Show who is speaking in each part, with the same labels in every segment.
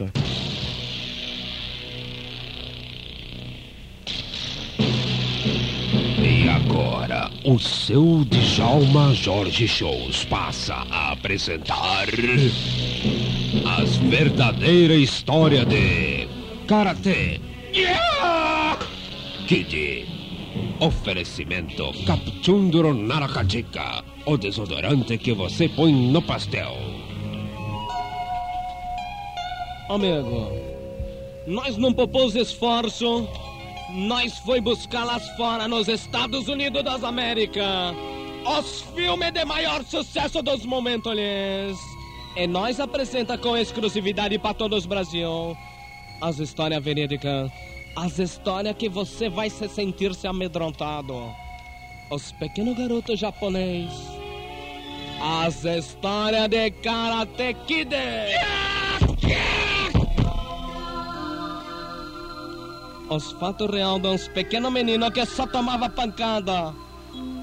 Speaker 1: volta.
Speaker 2: E agora, o seu Djalma Jorge Shows passa a apresentar as verdadeira história de Karate Kid. Oferecimento Narakajika, o desodorante que você põe no pastel.
Speaker 3: Amigo, nós não propôs esforço, nós foi buscá-las fora nos Estados Unidos das Américas. Os filmes de maior sucesso dos momentos. E nós apresenta com exclusividade para todos o Brasil as histórias verídicas, as histórias que você vai se sentir se amedrontado. Os pequenos garotos japonês. As histórias de Karate Kid. Os fatos reais de uns pequenos meninos que só tomava pancada.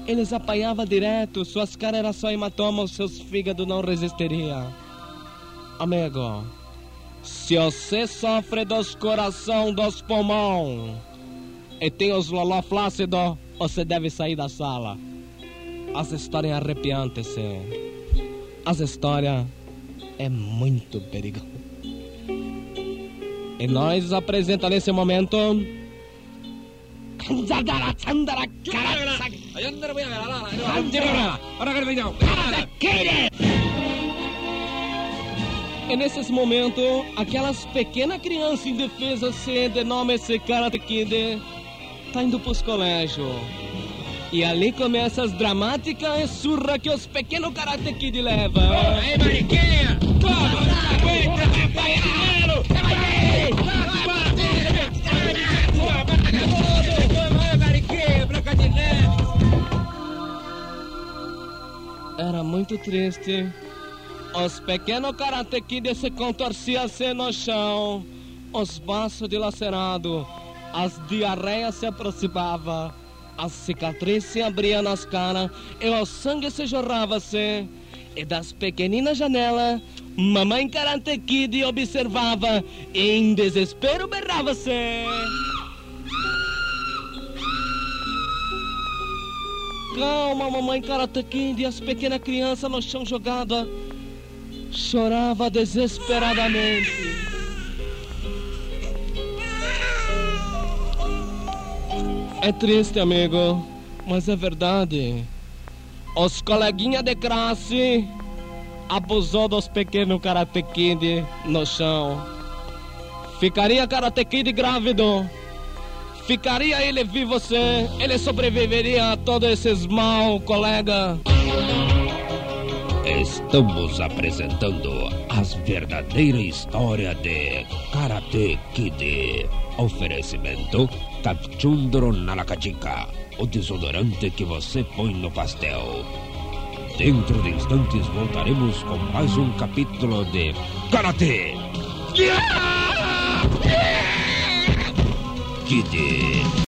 Speaker 3: Eles apanhavam direto, suas caras eram só hematomas, seus fígados não resistiriam. Amigo, se você sofre dos coração, dos pulmão e tem os loló flácido, você deve sair da sala. As histórias arrepiantes, sim. As histórias é muito perigoso. E nós apresenta nesse momento. E nesses momentos, aquelas pequenas crianças indefesas se de nome esse Karate Kid tá indo pros colégios. E ali começa as dramáticas surra que os pequenos Karate Kid levam.
Speaker 4: Aí, Mariquinha! Toma! Aguenta, companheiro!
Speaker 3: Era muito triste. Os pequenos Karate Kid se contorciam-se no chão. Os braços dilacerados. As diarreias se aproximavam. As cicatrizes se abriam nas caras. E o sangue se jorrava-se. E das pequeninas janelas, mamãe Karate Kid observava. E em desespero berrava-se. Calma, mamãe Karate Kid. E as pequenas crianças no chão jogadas chorava desesperadamente. É triste, amigo, mas é verdade. Os coleguinhas de classe abusou dos pequenos Karate Kid no chão. Ficaria Karate Kid grávido. Ficaria ele vivo você, ele sobreviveria a todos esses mal, colega.
Speaker 2: Estamos apresentando as verdadeira história de Karate Kid. Oferecimento Capchundro Narakajika, o desodorante que você põe no pastel. Dentro de instantes voltaremos com mais um capítulo de Karate Kid.